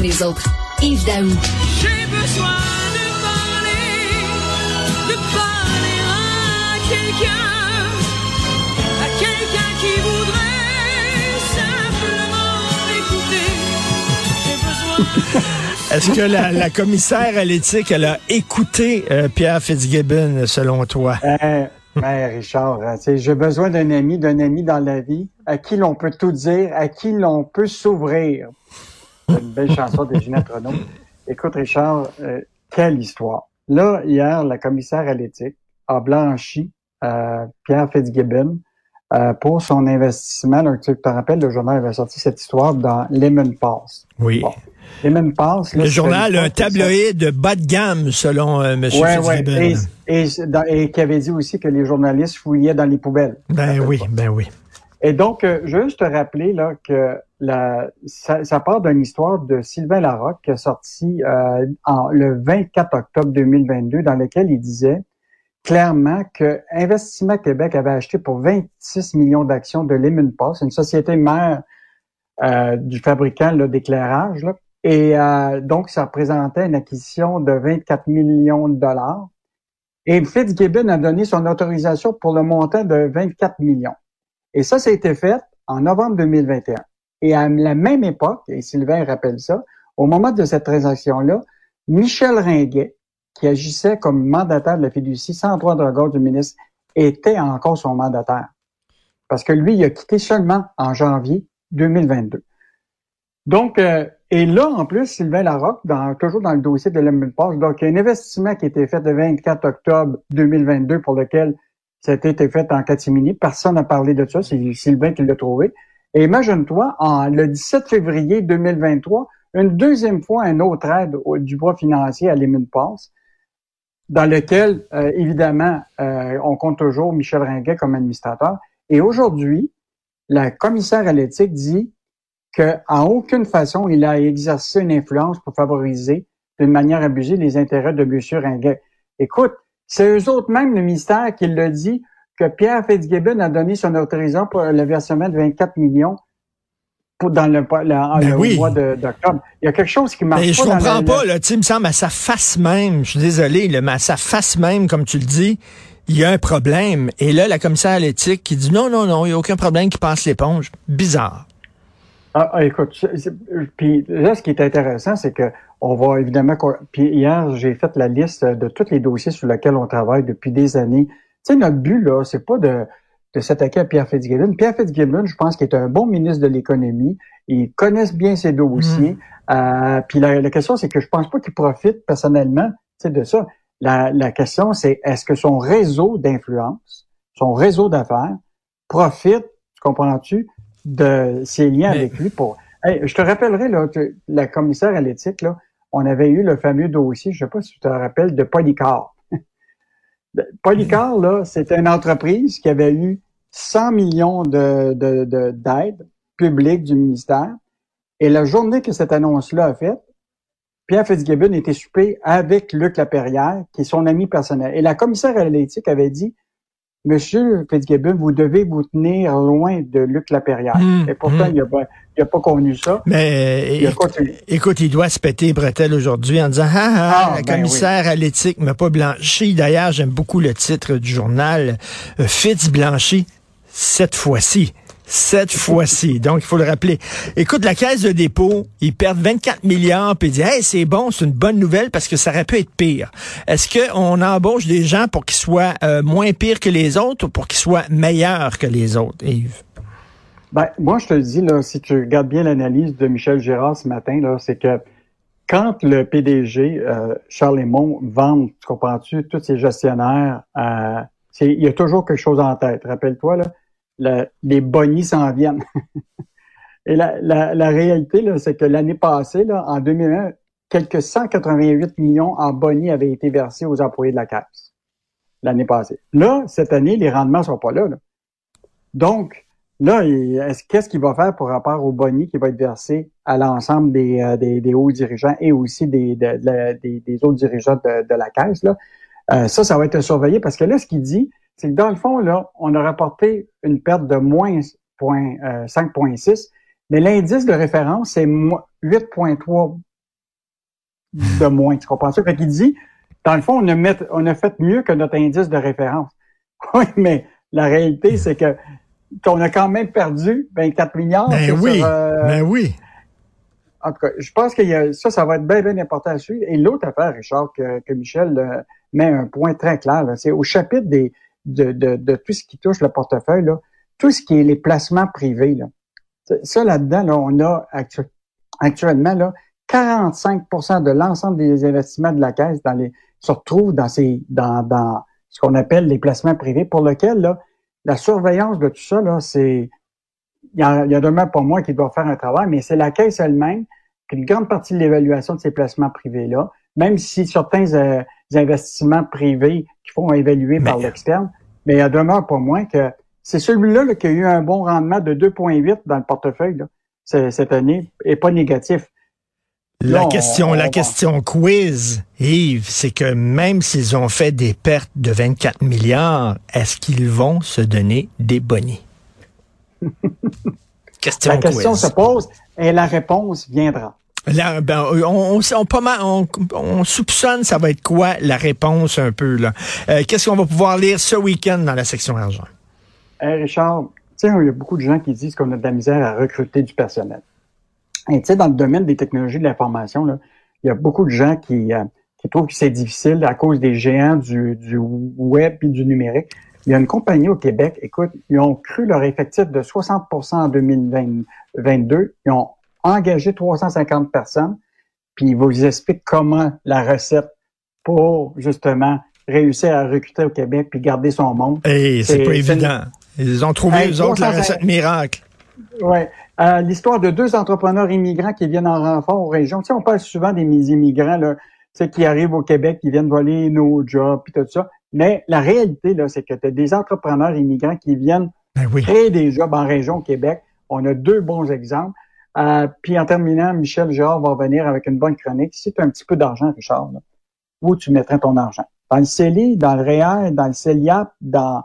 Les autres, Yves Daou. J'ai besoin de parler, de parler à quelqu'un, à quelqu'un qui voudrait simplement écouter. J'ai besoin. Est-ce que la, la commissaire à l'éthique, elle a écouté euh, Pierre Fitzgibbon, selon toi? Euh, ben, Richard, sais, j'ai besoin d'un ami, d'un ami dans la vie, à qui l'on peut tout dire, à qui l'on peut s'ouvrir. C'est une belle chanson de Ginette Renault. Écoute, Richard, euh, quelle histoire. Là, hier, la commissaire à l'éthique a blanchi euh, Pierre Fitzgibbon euh, pour son investissement. Là, tu te rappelles, le journal avait sorti cette histoire dans Lemon Pass. Oui. Bon. Lemon Pass. là, Le journal, un tabloïd de bas de gamme, selon euh, M. Ouais, ouais. Fitzgibbon. Et, et, et qui avait dit aussi que les journalistes fouillaient dans les poubelles. Ben oui, ben oui. Et donc, euh, juste te rappeler là, que la, ça, ça part d'une histoire de Sylvain Larocque qui a sorti euh, le 24 octobre 2022 dans lequel il disait clairement que Investissement Québec avait acheté pour 26 millions d'actions de Lemon Pass, une société mère euh, du fabricant d'éclairage. Et euh, donc, ça représentait une acquisition de 24 millions de dollars. Et Fitzgibbon a donné son autorisation pour le montant de 24 millions. Et ça, ça a été fait en novembre 2021. Et à la même époque, et Sylvain rappelle ça, au moment de cette transaction-là, Michel Ringuet, qui agissait comme mandataire de la fiducie sans droit de regard du ministre, était encore son mandataire. Parce que lui, il a quitté seulement en janvier 2022. Donc, euh, et là, en plus, Sylvain Larocque, dans, toujours dans le dossier de Lemon Pass, donc il y a un investissement qui a été fait le 24 octobre 2022 pour lequel ça a été fait en catimini. Personne n'a parlé de ça, c'est Sylvain qui l'a trouvé. Et imagine-toi, en, le 17 février 2023, une deuxième fois, un autre aide du bois financier à Lemon Pass, dans lequel, euh, évidemment, euh, on compte toujours Michel Ringuet comme administrateur. Et aujourd'hui, la commissaire à l'éthique dit qu'en aucune façon il a exercé une influence pour favoriser d'une manière abusée les intérêts de M. Ringuet. Écoute, c'est eux autres même, le ministère, qui le dit que Pierre Fitzgibbon a donné son autorisation pour le versement de 24 millions pour dans le, la- Ben le oui. mois de- d'octobre. Il y a quelque chose qui marche Mais je pas. dans comprends la- pas, là, tu me semble, à sa face même, je suis désolé, là, mais à sa face même, comme tu le dis, il y a un problème. Et là, la commissaire à l'éthique qui dit non, non, non, il n'y a aucun problème qui passe l'éponge. Bizarre. Ah, ah, écoute, puis là, ce qui est intéressant, c'est que on va évidemment. Puis hier, j'ai fait la liste de tous les dossiers sur lesquels on travaille depuis des années. Tu sais, notre but là, c'est pas de, de s'attaquer à Pierre Fitzgibbon. Pierre Fitzgibbon, je pense qu'il est un bon ministre de l'économie. Il connaît bien ses dossiers. Euh, puis la, la question, c'est que je pense pas qu'il profite personnellement, tu sais, de ça. La, la question, c'est est-ce que son réseau d'influence, son réseau d'affaires, profite, tu comprends-tu, de ses liens Mais- avec lui pour. Hey, je te rappellerai là, que la commissaire à l'éthique là, on avait eu le fameux dossier, je sais pas si tu te rappelles, de Polycar. Polycar là, c'était une entreprise qui avait eu 100 millions de de- de- d'aides publiques du ministère. Et la journée que cette annonce-là a faite, Pierre Fitzgibbon était soupé avec Luc Laperrière, qui est son ami personnel. Et la commissaire à l'éthique avait dit, Monsieur Fitzgibbon, vous devez vous tenir loin de Luc Laperrière. Hum, Et pourtant, hum. il n'a pas, pas convenu ça. Mais Il écoute, il doit se péter les bretelles aujourd'hui en disant ah, ah, Ah, la ben commissaire à l'éthique m'a pas blanchi. D'ailleurs, j'aime beaucoup le titre du journal euh, Fitz blanchi cette fois-ci. Cette fois-ci. Donc, il faut le rappeler. Écoute, la caisse de dépôt, ils perdent 24 milliards, puis ils disent, hey, c'est bon, c'est une bonne nouvelle parce que ça aurait pu être pire. Est-ce qu'on embauche des gens pour qu'ils soient euh, moins pires que les autres ou pour qu'ils soient meilleurs que les autres, Yves? Ben, moi, je te le dis, là, si tu regardes bien l'analyse de Michel Girard ce matin, là, c'est que quand le PDG, euh, Charles Lemont, vend, tu comprends-tu, tous ses gestionnaires, euh, il y a toujours quelque chose en tête. Rappelle-toi, là, le- les bonnies s'en viennent. Et la, la, la réalité, c'est que l'année passée, là, en 2001, quelques 188 millions en bonnies avaient été versés aux employés de la Caisse l'année passée. Là, cette année, les rendements sont pas là. là. Donc, là, qu'est-ce qu'il va faire par rapport au boni qui va être versé à l'ensemble des, euh, des, hauts dirigeants et aussi des, de- autres dirigeants de, de la Caisse? Là? Euh, ça, ça va être surveillé parce que là, ce qu'il dit, c'est que dans le fond, là, on a rapporté une perte de moins point, euh, 5,6, mais l'indice de référence, c'est mo- 8,3 de moins. Tu comprends ça? Fait qu'il dit, dans le fond, on a, met, on a fait mieux que notre indice de référence. Oui, mais la réalité, c'est que qu'on a quand même perdu 24 milliards. Ben oui, sur, euh, ben oui. En tout cas, je pense que ça, ça va être bien, bien important à suivre. Et l'autre affaire, Richard, que, que Michel euh, met un point très clair, c'est au chapitre des, de, de, de, tout ce qui touche le portefeuille, là, tout ce qui est les placements privés. Là. Ça, là-dedans, là, on a actu actuellement là, 45% de l'ensemble des investissements de la Caisse dans les, se retrouvent dans, ces, dans, dans ce qu'on appelle les placements privés, pour lequel là, la surveillance de tout ça, là, c'est. Il y a, y a pas moi qui doit faire un travail, mais c'est la caisse elle-même qu'une grande partie de l'évaluation de ces placements privés-là, même si certains euh, investissements privés qui font évaluer par l'externe, mais il demeure pas moins que c'est celui-là là, qui a eu un bon rendement de 2,8 dans le portefeuille là, cette année et pas négatif. La question, la question quiz, Yves, c'est que même s'ils ont fait des pertes de 24 milliards, est-ce qu'ils vont se donner des bonnets? question la question se pose et la réponse viendra. Là, ben, on, on, mal, on, on, soupçonne ça va être quoi la réponse un peu là. Euh, Qu'est-ce qu'on va pouvoir lire ce week-end dans la section argent? Hey Richard, il y a beaucoup de gens qui disent qu'on a de la misère à recruter du personnel. Tu sais, dans le domaine des technologies de l'information, il y a beaucoup de gens qui, euh, qui trouvent que c'est difficile à cause des géants du, du web et du numérique. Il y a une compagnie au Québec, écoute, ils ont cru leur effectif de 60% en 2022. Ils ont engagé 350 personnes, puis ils vous expliquent comment la recette pour justement réussir à recruter au Québec puis garder son monde. Et c'est pas évident. Ils ont trouvé, eux autres, la recette miracle. Oui. Euh, L'histoire de deux entrepreneurs immigrants qui viennent en renfort aux régions. Tu sais, on parle souvent des immigrants là, tu sais, qui arrivent au Québec, qui viennent voler nos jobs, puis tout ça. Mais la réalité, là, c'est que tu as des entrepreneurs immigrants qui viennent ben oui. créer des jobs en région au Québec. On a deux bons exemples. Euh, puis en terminant, Michel Gérard va venir avec une bonne chronique. Si tu as un petit peu d'argent, Richard, là, où tu mettrais ton argent? Dans le CELI, dans le REER, dans le CELIAP, dans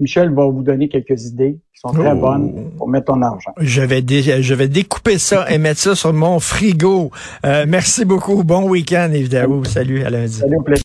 Michel va vous donner quelques idées qui sont très oh. bonnes pour mettre ton argent. Je vais, dé je vais découper ça et mettre ça sur mon frigo. Euh, merci beaucoup. Bon week-end, évidemment. Salut, à lundi. Salut, au plaisir.